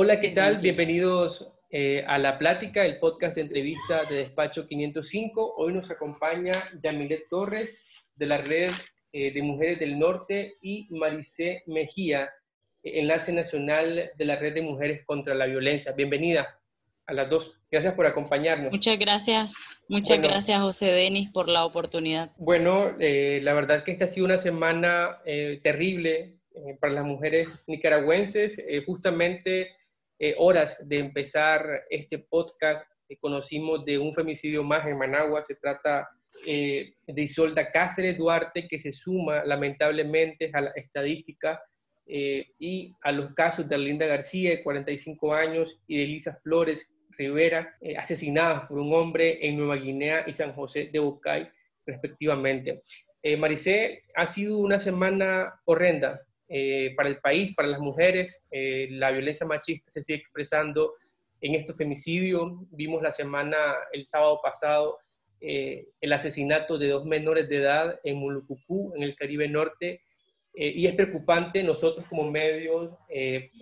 Hola, ¿qué tal? Bienvenidos eh, a La Plática, el podcast de entrevista de Despacho 505. Hoy nos acompaña Yamilet Torres de la Red eh, de Mujeres del Norte y Maricé Mejía, enlace nacional de la Red de Mujeres contra la Violencia. Bienvenida a las dos. Gracias por acompañarnos. Muchas gracias, muchas gracias José Denis por la oportunidad. Bueno, eh, la verdad que esta ha sido una semana terrible para las mujeres nicaragüenses. justamente eh, horas de empezar este podcast, eh, conocimos de un femicidio más en Managua. Se trata eh, de Isolda Cáceres Duarte, que se suma lamentablemente a la estadística y a los casos de Linda García, de 45 años, y de Elisa Flores Rivera, asesinadas por un hombre en Nueva Guinea y San José de Bucay, respectivamente. Maricé, ha sido una semana horrenda eh, para el país, para las mujeres. Eh, la violencia machista se sigue expresando en estos femicidios. Vimos la semana, el sábado pasado, eh, el asesinato de dos menores de edad en Mulucucú, en el Caribe Norte. y es preocupante, nosotros como medios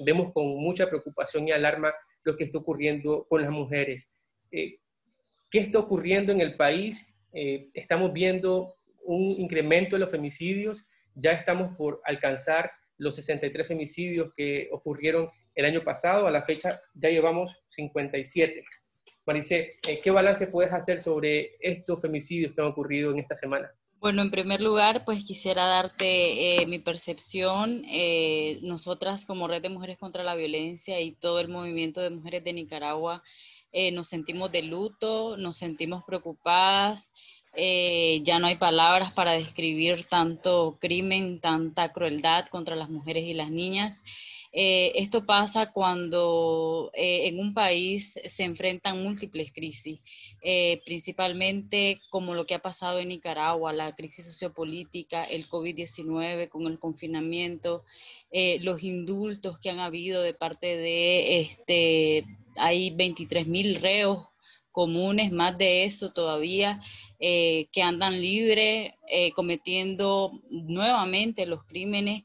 vemos con mucha preocupación y alarma lo que está ocurriendo con las mujeres. ¿Qué está ocurriendo en el país? estamos viendo un incremento de los femicidios ya estamos por alcanzar los 63 femicidios que ocurrieron el año pasado. A la fecha ya llevamos 57. Maricé, eh, ¿qué balance puedes hacer sobre estos femicidios que han ocurrido en esta semana? Bueno, en primer lugar, pues quisiera darte eh, mi percepción. Eh, nosotras como Red de Mujeres contra la Violencia y todo el movimiento de mujeres de Nicaragua nos sentimos de luto, nos sentimos preocupadas. Eh, ya no hay palabras para describir tanto crimen, tanta crueldad contra las mujeres y las niñas. Eh, esto pasa cuando eh, en un país se enfrentan múltiples crisis, principalmente como lo que ha pasado en Nicaragua, la crisis sociopolítica, el COVID-19 con el confinamiento, los indultos que han habido de parte de, este, hay 23 mil reos comunes, más de eso todavía, eh, que andan libres, eh, cometiendo nuevamente los crímenes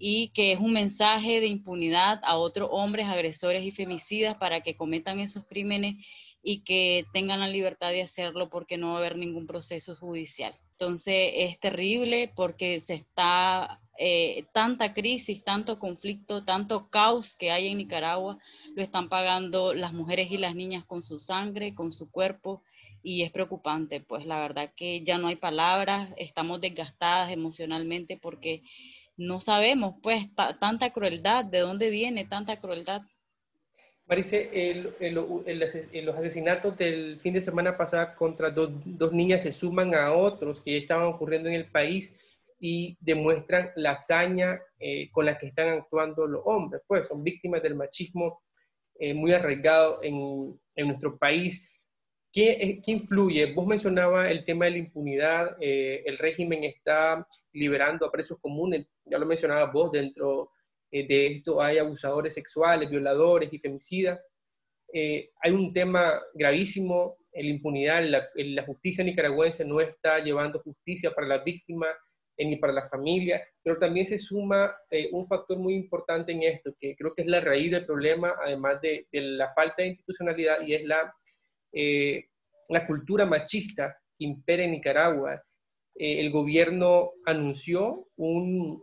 y que es un mensaje de impunidad a otros hombres agresores y femicidas para que cometan esos crímenes y que tengan la libertad de hacerlo porque no va a haber ningún proceso judicial. Entonces es terrible porque se está eh, tanta crisis, tanto conflicto, tanto caos que hay en Nicaragua, lo están pagando las mujeres y las niñas con su sangre, con su cuerpo, y es preocupante, pues la verdad que ya no hay palabras, estamos desgastadas emocionalmente porque no sabemos, pues, tanta crueldad, de dónde viene tanta crueldad. Marisa, los asesinatos del fin de semana pasado contra dos, dos niñas se suman a otros que estaban ocurriendo en el país y demuestran la hazaña eh, con la que están actuando los hombres, pues son víctimas del machismo eh, muy arraigado en, en, nuestro país. ¿Qué, eh, ¿Qué, influye? Vos mencionabas el tema de la impunidad, el régimen está liberando a presos comunes, ya lo mencionabas vos, dentro de esto hay abusadores sexuales, violadores y femicidas. hay un tema gravísimo, la impunidad, la, la justicia nicaragüense no está llevando justicia para las víctimas, ni para la familia, pero también se suma eh, un factor muy importante en esto, que creo que es la raíz del problema, además de, la falta de institucionalidad, y es la, eh, la cultura machista que impera en Nicaragua. Eh, el gobierno anunció un,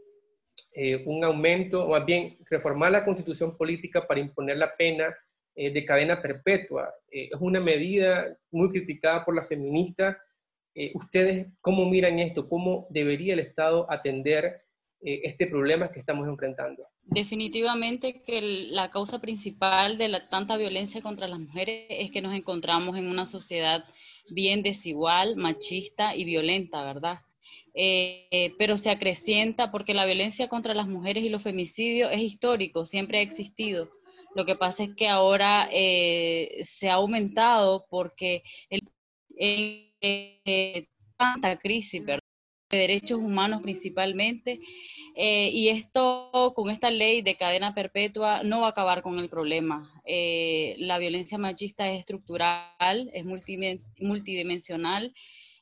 un aumento, o más bien reformar la constitución política para imponer la pena de cadena perpetua. es una medida muy criticada por las feministas, eh, ¿Ustedes cómo miran esto? ¿Cómo debería el Estado atender eh, este problema que estamos enfrentando? Definitivamente que la causa principal de la tanta violencia contra las mujeres es que nos encontramos en una sociedad bien desigual, machista y violenta, ¿verdad? Eh, pero se acrecienta porque la violencia contra las mujeres y los femicidios es histórico, siempre ha existido. Lo que pasa es que ahora se ha aumentado porque el, eh, tanta crisis, de derechos humanos principalmente. Eh, y esto, con esta ley de cadena perpetua, no va a acabar con el problema. Eh, la violencia machista es estructural, es multidimensional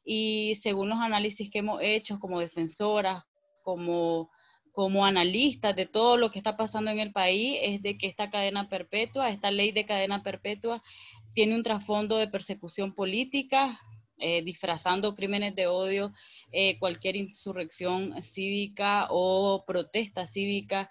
y según los análisis que hemos hecho como defensoras, como como analistas de todo lo que está pasando en el país es de que esta cadena perpetua, esta ley de cadena perpetua, tiene un trasfondo de persecución política, eh, disfrazando crímenes de odio, eh, cualquier insurrección cívica o protesta cívica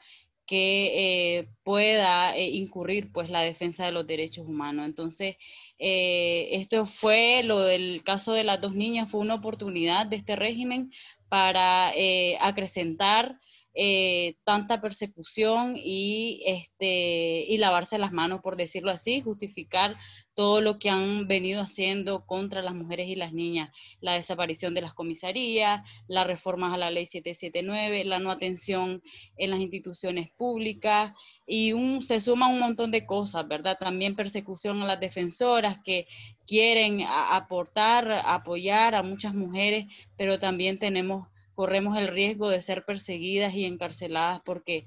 que eh, pueda incurrir pues la defensa de los derechos humanos. Entonces, esto fue lo del caso de las dos niñas, fue una oportunidad de este régimen para acrecentar eh, tanta persecución y, este, y lavarse las manos, por decirlo así, justificar todo lo que han venido haciendo contra las mujeres y las niñas, la desaparición de las comisarías, las reformas a la ley 779, la no atención en las instituciones públicas y un, se suma un montón de cosas, ¿verdad? También persecución a las defensoras que quieren aportar, apoyar a muchas mujeres, pero también tenemos corremos el riesgo de ser perseguidas y encarceladas porque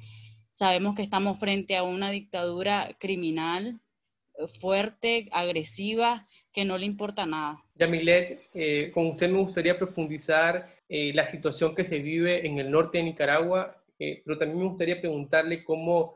sabemos que estamos frente a una dictadura criminal, eh, fuerte, agresiva, que no le importa nada. Yamilet, eh, con usted me gustaría profundizar eh, la situación que se vive en el norte de Nicaragua, pero también me gustaría preguntarle cómo,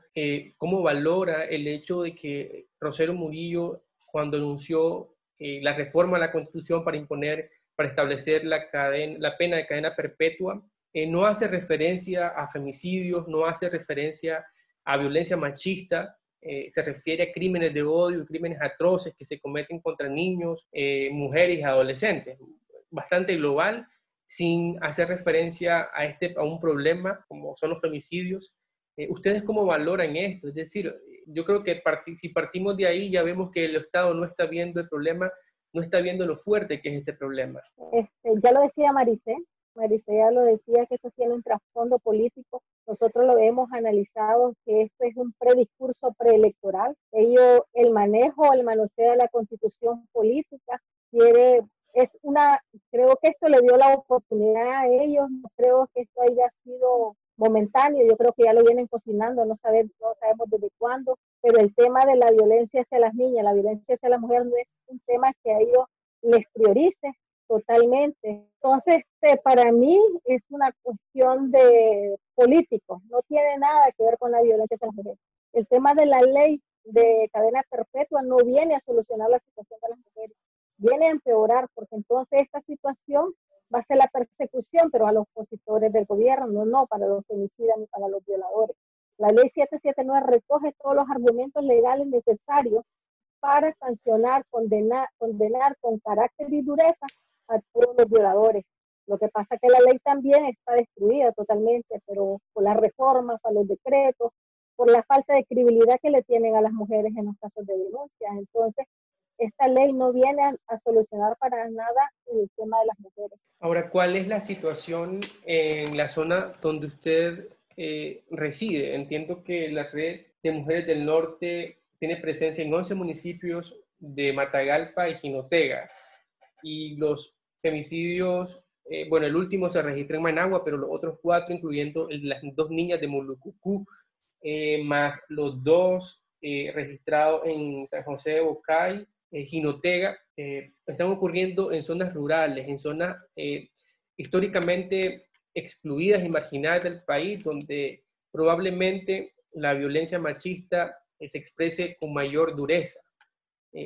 cómo valora el hecho de que Rosero Murillo, cuando anunció la reforma a la Constitución para imponer para establecer la, cadena, la pena de cadena perpetua, eh, no hace referencia a femicidios, no hace referencia a violencia machista, eh, se refiere a crímenes de odio crímenes atroces que se cometen contra niños, eh, mujeres y adolescentes. Bastante global, sin hacer referencia a, este, a un problema como son los femicidios. ¿Ustedes cómo valoran esto? Es decir, yo creo que si partimos de ahí ya vemos que el Estado no está viendo el problema no está viendo lo fuerte que es este problema. Este, ya lo decía Maricé, Maricé ya lo decía que esto tiene un trasfondo político. Nosotros lo hemos analizado que esto es un prediscurso preelectoral. Ello, el manejo, el manoseo de la constitución política quiere es una, creo que esto le dio la oportunidad a ellos, no creo que esto haya sido momentáneo, yo creo que ya lo vienen cocinando, no, no sabemos desde cuándo, pero el tema de la violencia hacia las niñas, la violencia hacia la mujer no es un tema que a ellos les priorice totalmente. Entonces, este, para mí es una cuestión de político, no tiene nada que ver con la violencia hacia las mujeres. El tema de la ley de cadena perpetua no viene a solucionar la situación de las mujeres, viene a empeorar, porque entonces esta situación va a ser la persecución, pero a los opositores del gobierno, no para los femicidas ni para los violadores. La ley 779 recoge todos los argumentos legales necesarios para sancionar, condenar, condenar con carácter y dureza a todos los violadores. Lo que pasa es que la ley también está destruida totalmente, pero por las reformas, por los decretos, por la falta de credibilidad que le tienen a las mujeres en los casos de denuncia. Entonces, esta ley no viene a, solucionar para nada el tema de las mujeres. Ahora, ¿cuál es la situación en la zona donde usted eh, reside? Entiendo que la red de mujeres del norte tiene presencia en 11 municipios de Matagalpa y Jinotega. Y los femicidios, eh, bueno, el último se registra en Managua, pero los otros cuatro, incluyendo las dos niñas de Mulucucú, eh, más los dos registrados en San José de Bocay eh, Jinotega, eh, están ocurriendo en zonas rurales, en zonas eh, históricamente excluidas y marginadas del país, donde probablemente la violencia machista se exprese con mayor dureza.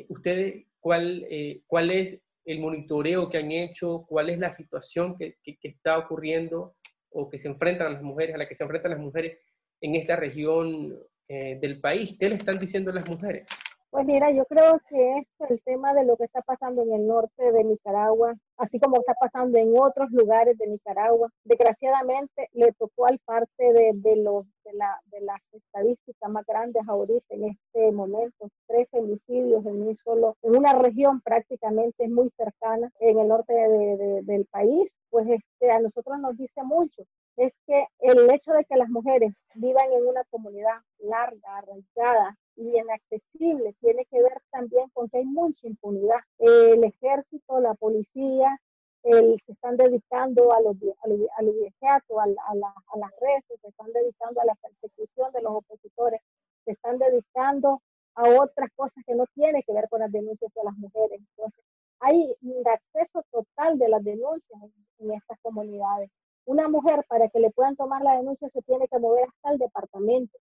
¿Ustedes cuál, cuál es el monitoreo que han hecho? ¿Cuál es la situación que, que, que, está ocurriendo o que se enfrentan las mujeres, a la que se enfrentan las mujeres en esta región del país? ¿Qué le están diciendo las mujeres? Pues mira, yo creo que el tema de lo que está pasando en el norte de Nicaragua, así como está pasando en otros lugares de Nicaragua. Desgraciadamente le tocó al parte de, de, los, de, la, de las estadísticas más grandes ahorita en este momento, tres femicidios en un solo, en una región prácticamente muy cercana en el norte de, del país, pues este, a nosotros nos dice mucho es que el hecho de que las mujeres vivan en una comunidad larga, arraigada, y inaccesible. Tiene que ver también con que hay mucha impunidad. El ejército, la policía, el, se están dedicando a los, a los, a, los a, la, a, las redes, se están dedicando a la persecución de los opositores, se están dedicando a otras cosas que no tienen que ver con las denuncias de las mujeres. Entonces, hay un acceso total de las denuncias en, en estas comunidades. una mujer para que le puedan tomar la denuncia se tiene que mover hasta el departamento.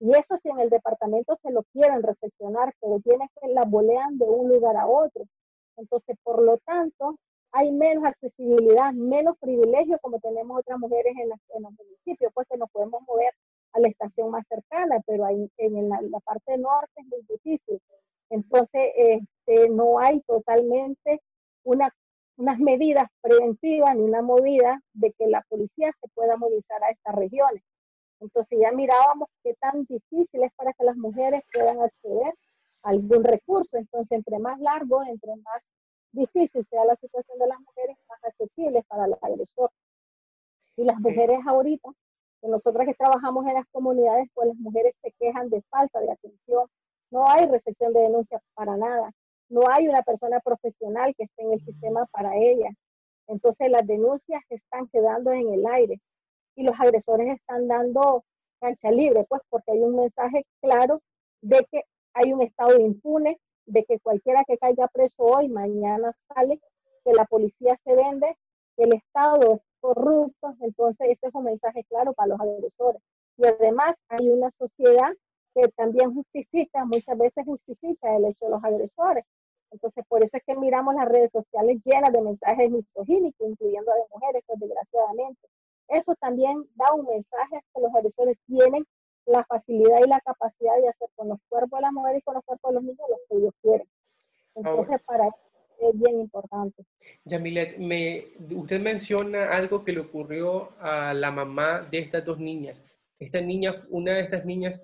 Y eso si en el departamento se lo quieren recepcionar, pero tiene que la bolean de un lugar a otro. Entonces, por lo tanto, hay menos accesibilidad, menos privilegio como tenemos otras mujeres en, en los municipios, pues que nos podemos mover a la estación más cercana, pero en la, parte norte es muy difícil. Entonces, este, no hay totalmente una, unas medidas preventivas ni una movida de que la policía se pueda movilizar a estas regiones. Entonces ya mirábamos qué tan difícil es para que las mujeres puedan acceder a algún recurso. Entonces, entre más largo, entre más difícil sea la situación de las mujeres, más accesible para el agresor. Y las mujeres ahorita, que nosotras que trabajamos en las comunidades, pues las mujeres se quejan de falta de atención. No hay recepción de denuncias para nada. No hay una persona profesional que esté en el sistema para ellas. Entonces las denuncias están quedando en el aire y los agresores están dando cancha libre, pues porque hay un mensaje claro de que hay un estado impune, de que cualquiera que caiga preso hoy, mañana sale, que la policía se vende, que el Estado es corrupto, entonces ese es un mensaje claro para los agresores. Y además hay una sociedad que también justifica, muchas veces justifica el hecho de los agresores. Entonces, por eso es que miramos las redes sociales llenas de mensajes misogínicos, incluyendo a las mujeres, pues desgraciadamente. Eso también da un mensaje que los agresores tienen la facilidad y la capacidad de hacer con los cuerpos de las mujeres y con los cuerpos de los niños lo que ellos quieren. Entonces, para es bien importante. Yamilet, me, usted menciona algo que le ocurrió a la mamá de estas dos niñas. Esta niña, una de estas niñas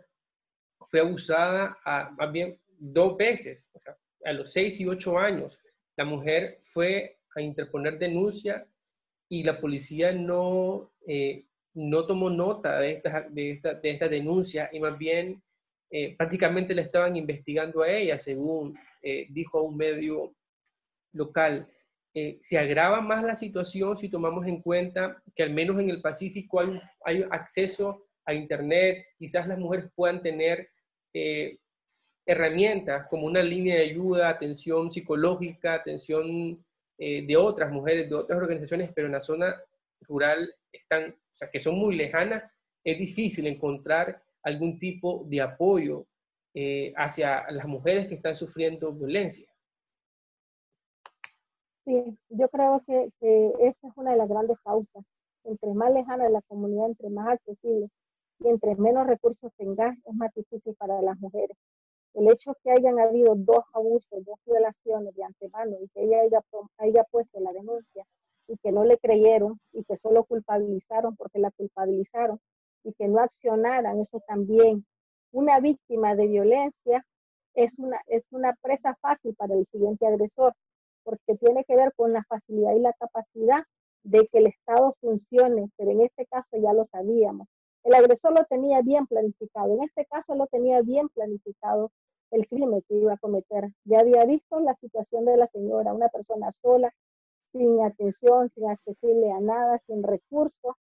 fue abusada a, más bien dos veces, o sea, a los seis y ocho años. La mujer fue a interponer denuncia y la policía no, eh, no tomó nota de esta, de, esta, de esta denuncia y más bien eh, prácticamente le estaban investigando a ella, según eh, dijo un medio local. se agrava más la situación si tomamos en cuenta que al menos en el Pacífico hay, hay acceso a Internet, quizás las mujeres puedan tener herramientas como una línea de ayuda, atención psicológica, atención eh, de otras mujeres, de otras organizaciones, pero en la zona rural están, o sea, que son muy lejanas, es difícil encontrar algún tipo de apoyo eh, hacia las mujeres que están sufriendo violencia. Sí, yo creo que, que esa es una de las grandes causas. Entre más lejana la comunidad, entre más accesible y entre menos recursos tengas, es más difícil para las mujeres. El hecho que hayan habido dos abusos, dos violaciones de antemano y que ella haya, puesto la denuncia y que no le creyeron y que solo culpabilizaron porque la culpabilizaron y que no accionaran, eso también. Una víctima de violencia es una, es una presa fácil para el siguiente agresor, porque tiene que ver con la facilidad y la capacidad de que el Estado funcione, pero en este caso ya lo sabíamos. El agresor lo tenía bien planificado, en este caso lo tenía bien planificado el crimen que iba a cometer. Ya había visto la situación de la señora, una persona sola, sin atención, sin accesible a nada, sin recursos,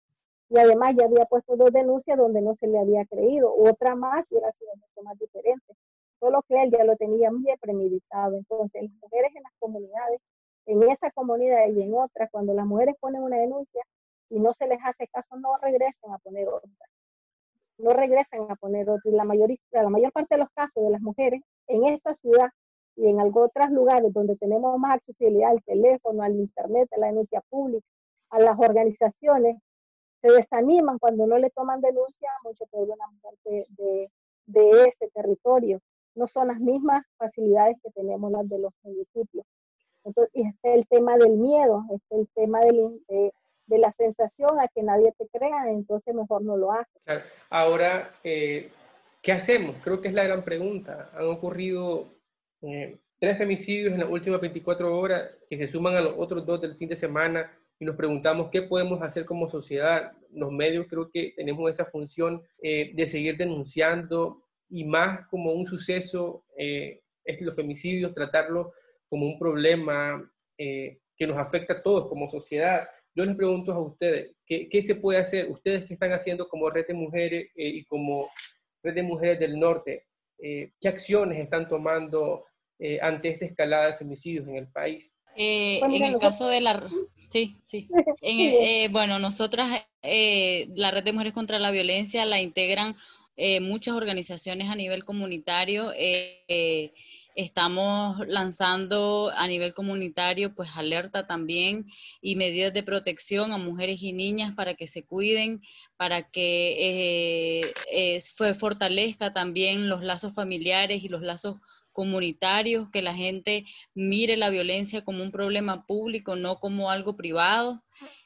y además ya había puesto dos denuncias donde no se le había creído, otra más y era sido mucho más diferente. Solo que él ya lo tenía muy premeditado. Entonces, las mujeres en las comunidades, en esa comunidad y en otras, cuando las mujeres ponen una denuncia y no se les hace caso, no regresen a poner otra no regresan a poner otro. Y la, mayoría, la mayor parte de los casos de las mujeres en esta ciudad y en otros lugares donde tenemos más accesibilidad al teléfono, al internet, a la denuncia pública, a las organizaciones, se desaniman cuando no le toman denuncia mucho peor una mujer de, de, ese territorio. No son las mismas facilidades que tenemos las de los municipios. Entonces, este el tema del miedo, este el tema del, de, de la sensación a que nadie te crea, entonces mejor no lo haces. Ahora, eh, ¿qué hacemos? Creo que es la gran pregunta. Han ocurrido eh, tres femicidios en las últimas 24 horas que se suman a los otros dos del fin de semana y nos preguntamos qué podemos hacer como sociedad. Los medios creo que tenemos esa función eh, de seguir denunciando y más como un suceso, es los femicidios, tratarlo como un problema que nos afecta a todos como sociedad. Yo les pregunto a ustedes, ¿qué, ¿qué, se puede hacer? Ustedes que están haciendo como Red de Mujeres eh, y como Red de Mujeres del Norte, eh, ¿qué acciones están tomando eh, ante esta escalada de femicidios en el país? en el caso de la... Sí, sí. Eh, bueno, nosotras, eh, la Red de Mujeres contra la Violencia la integran eh, muchas organizaciones a nivel comunitario. Estamos lanzando a nivel comunitario pues alerta también y medidas de protección a mujeres y niñas para que se cuiden, para que eh, fortalezca también los lazos familiares y los lazos comunitarios, que la gente mire la violencia como un problema público, no como algo privado.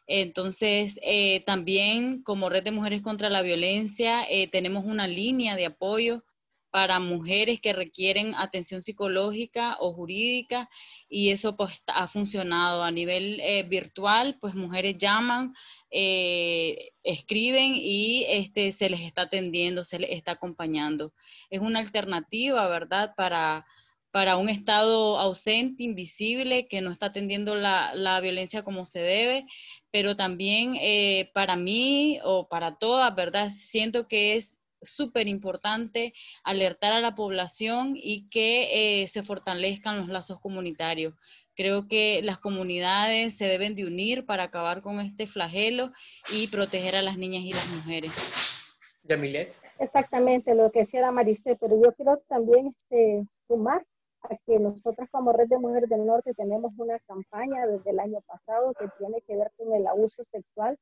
Entonces, eh, también como Red de Mujeres contra la Violencia, eh, tenemos una línea de apoyo para mujeres que requieren atención psicológica o jurídica y eso pues ha funcionado a nivel eh, virtual, pues mujeres llaman, eh, escriben y este, se les está atendiendo, se les está acompañando. Es una alternativa, ¿verdad? Para, para un Estado ausente, invisible, que no está atendiendo la, la violencia como se debe, pero también eh, para mí o para todas, ¿verdad? Siento que es súper importante alertar a la población y que eh, se fortalezcan los lazos comunitarios. Creo que las comunidades se deben de unir para acabar con este flagelo y proteger a las niñas y las mujeres. Yamilet. Exactamente, lo que decía la Maricé, pero yo quiero también este, sumar a que nosotras como Red de Mujeres del Norte tenemos una campaña desde el año pasado que tiene que ver con el abuso sexual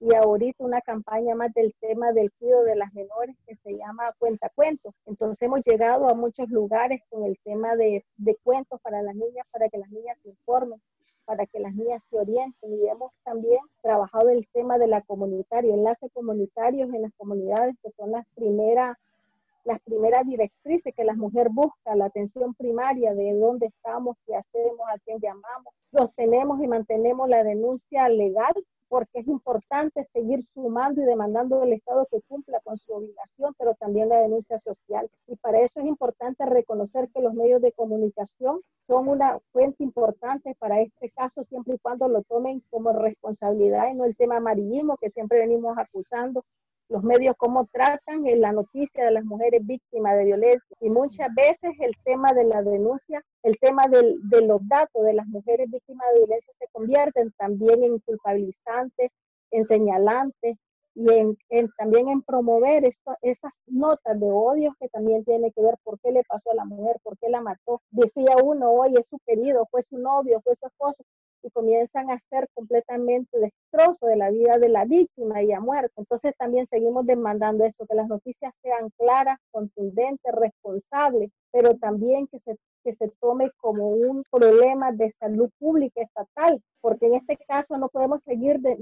y ahorita una campaña más del tema del cuidado de las menores que se llama Cuenta Cuentos. Entonces hemos llegado a muchos lugares con el tema de, de cuentos para las niñas, para que las niñas se informen, para que las niñas se orienten y hemos también trabajado el tema de la comunitaria, enlace comunitarios en las comunidades que son las primeras las primeras directrices que la mujer busca, la atención primaria de dónde estamos, qué hacemos, a quién llamamos. Sostenemos y mantenemos la denuncia legal porque es importante seguir sumando y demandando del Estado que cumpla con su obligación, pero también la denuncia social. Y para eso es importante reconocer que los medios de comunicación son una fuente importante para este caso, siempre y cuando lo tomen como responsabilidad y no el tema amarillismo que siempre venimos acusando los medios cómo tratan en la noticia de las mujeres víctimas de violencia. Y muchas veces el tema de la denuncia, el tema de los datos de las mujeres víctimas de violencia se convierten también en culpabilizantes, en señalantes y en, también en promover esas notas de odio que también tiene que ver por qué le pasó a la mujer, por qué la mató. Decía uno, hoy es su querido, fue su novio, fue su esposo, y comienzan a ser completamente destrozo de la vida de la víctima y a muerte. Entonces también seguimos demandando esto, que las noticias sean claras, contundentes, responsables, pero también que se, que se tome como un problema de salud pública estatal, porque en este caso no podemos seguir de,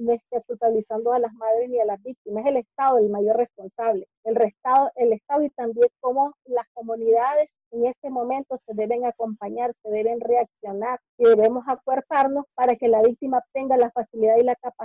culpabilizando a las madres ni a las víctimas, es el Estado el mayor responsable, el, Estado, el Estado y también como las comunidades en este momento se deben acompañar, se deben reaccionar y debemos acuerparnos para que la víctima tenga la facilidad y la capacidad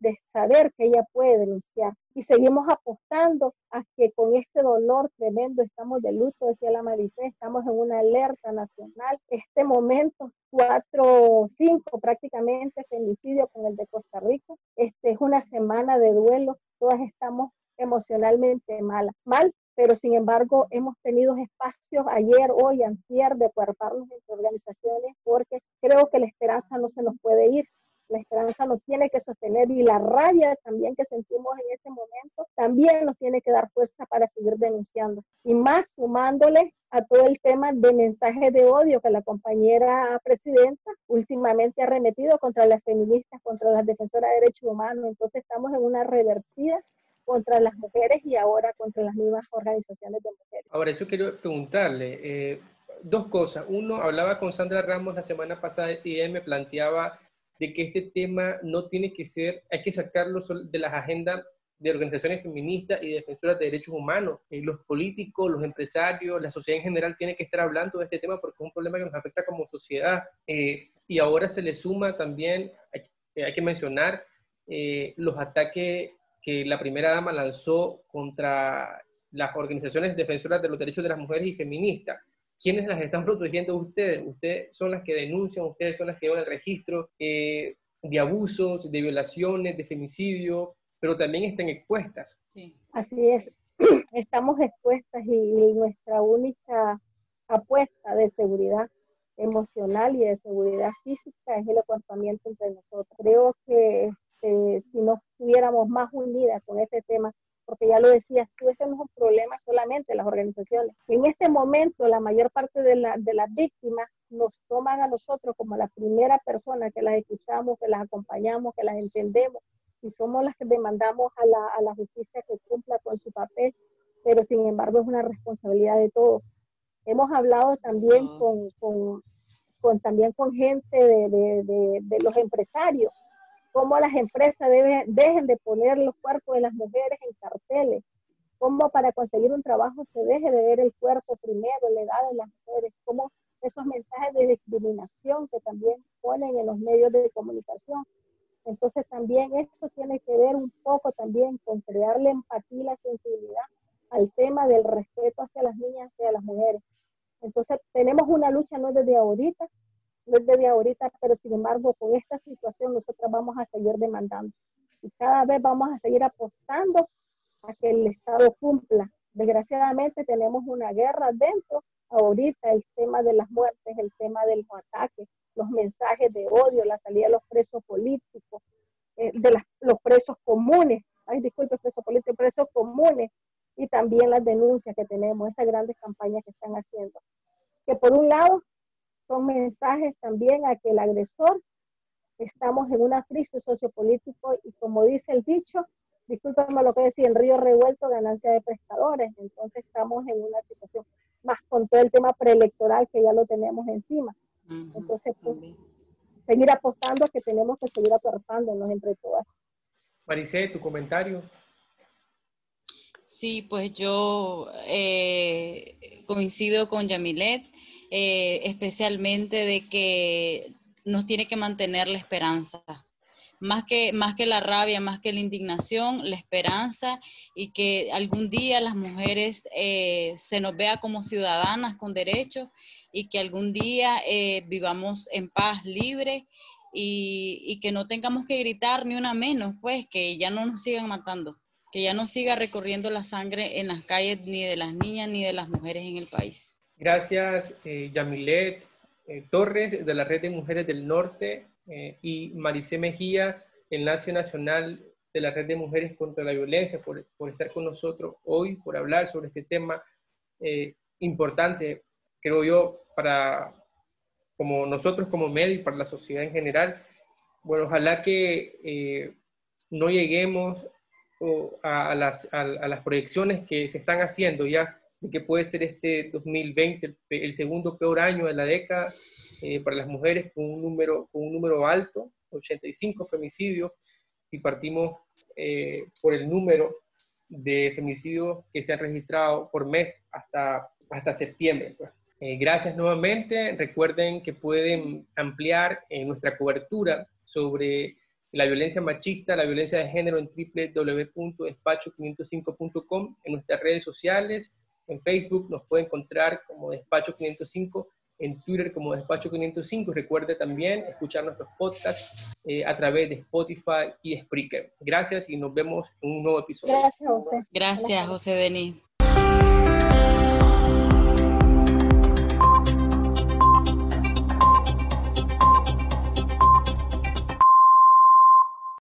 de saber que ella puede denunciar. Y seguimos apostando a que con este dolor tremendo estamos de luto, decía la Maricé, estamos en una alerta nacional. Este momento, cuatro, cinco prácticamente femicidio con el de Costa Rica. Este es una semana de duelo, todas estamos emocionalmente mal, mal, pero sin embargo hemos tenido espacios ayer, hoy, antier de cuerparnos entre organizaciones porque creo que la esperanza no se nos puede ir la esperanza nos tiene que sostener y la rabia también que sentimos en este momento también nos tiene que dar fuerza para seguir denunciando. Y más sumándole a todo el tema de mensajes de odio que la compañera presidenta últimamente ha remetido contra las feministas, contra las defensoras de derechos humanos. Entonces estamos en una revertida contra las mujeres y ahora contra las mismas organizaciones de mujeres. Ahora, eso quiero preguntarle. Eh, dos cosas. Uno, hablaba con Sandra Ramos la semana pasada y ella me planteaba de que este tema no tiene que ser, hay que sacarlo de las agendas de organizaciones feministas y defensoras de derechos humanos. Eh, los políticos, los empresarios, la sociedad en general tiene que estar hablando de este tema porque es un problema que nos afecta como sociedad. Eh, y ahora se le suma también, hay, que mencionar, eh, los ataques que la primera dama lanzó contra las organizaciones defensoras de los derechos de las mujeres y feministas. ¿Quiénes las están protegiendo ustedes? Ustedes son las que denuncian, ustedes son las que llevan el registro eh, de abusos, de violaciones, de femicidio, pero también están expuestas. Así es, estamos expuestas y, nuestra única apuesta de seguridad emocional y de seguridad física es el acompañamiento entre nosotros. Creo que este, si nos estuviéramos más unidas con este tema, porque ya lo decías tú, este no es un problema solamente de las organizaciones. En este momento, la mayor parte de, la, de las víctimas nos toman a nosotros como la primera persona que las escuchamos, que las acompañamos, que las entendemos, y somos las que demandamos a la, a la justicia que cumpla con su papel, pero sin embargo es una responsabilidad de todos. Hemos hablado también con, con, con también con gente de, de, de, los empresarios, cómo las empresas dejen de poner los cuerpos de las mujeres en carteles, cómo para conseguir un trabajo se deje de ver el cuerpo primero, la edad de las mujeres, cómo esos mensajes de discriminación que también ponen en los medios de comunicación. Entonces también eso tiene que ver un poco también con crearle empatía y la sensibilidad al tema del respeto hacia las niñas y a las mujeres. Entonces tenemos una lucha no desde ahorita, no es desde ahorita, pero sin embargo con esta situación nosotros vamos a seguir demandando y cada vez vamos a seguir apostando a que el Estado cumpla. Desgraciadamente tenemos una guerra dentro ahorita el tema de las muertes, el tema de los ataques, los mensajes de odio, la salida de los presos políticos, eh, de los presos comunes, ay, disculpe, presos políticos, presos comunes, y también las denuncias que tenemos, esas grandes campañas que están haciendo. Que por un lado son mensajes también a que el agresor, estamos en una crisis sociopolítica y como dice el dicho, discúlpame lo que decía, en río revuelto ganancia de pescadores, entonces estamos en una situación más con todo el tema preelectoral que ya lo tenemos encima. Entonces, pues, seguir apostando que tenemos que seguir aportándonos entre todas. Maricé, tu comentario. Sí, pues yo eh, coincido con Yamilet, eh, especialmente de que nos tiene que mantener la esperanza más que, más que la rabia, más que la indignación, la esperanza y que algún día las mujeres eh, se nos vea como ciudadanas con derechos y que algún día eh, vivamos en paz, libre y, y, que no tengamos que gritar ni una menos, pues que ya no nos sigan matando, que ya no siga recorriendo la sangre en las calles ni de las niñas ni de las mujeres en el país. Gracias, eh, Yamilet Torres, de la Red de Mujeres del Norte eh, y Maricé Mejía, Enlace Nacional de la Red de Mujeres contra la Violencia, por, estar con nosotros hoy, por hablar sobre este tema eh, importante, creo yo, para como nosotros como medio y para la sociedad en general. Bueno, ojalá que eh, no lleguemos a, las, a, las, proyecciones que se están haciendo ya, de que puede ser este 2020 el segundo peor año de la década eh, para las mujeres con un número, con un número alto, 85 femicidios, si partimos eh, por el número de femicidios que se han registrado por mes hasta, hasta septiembre. Pues. Eh, gracias nuevamente. Recuerden que pueden ampliar nuestra cobertura sobre la violencia machista, la violencia de género en www.despacho505.com, en nuestras redes sociales, en Facebook nos puede encontrar como Despacho 505 en Twitter como Despacho 505. Recuerde también escuchar nuestros podcasts eh, a través de Spotify y Spreaker. Gracias y nos vemos en un nuevo episodio. Gracias, José. Gracias, José Denis.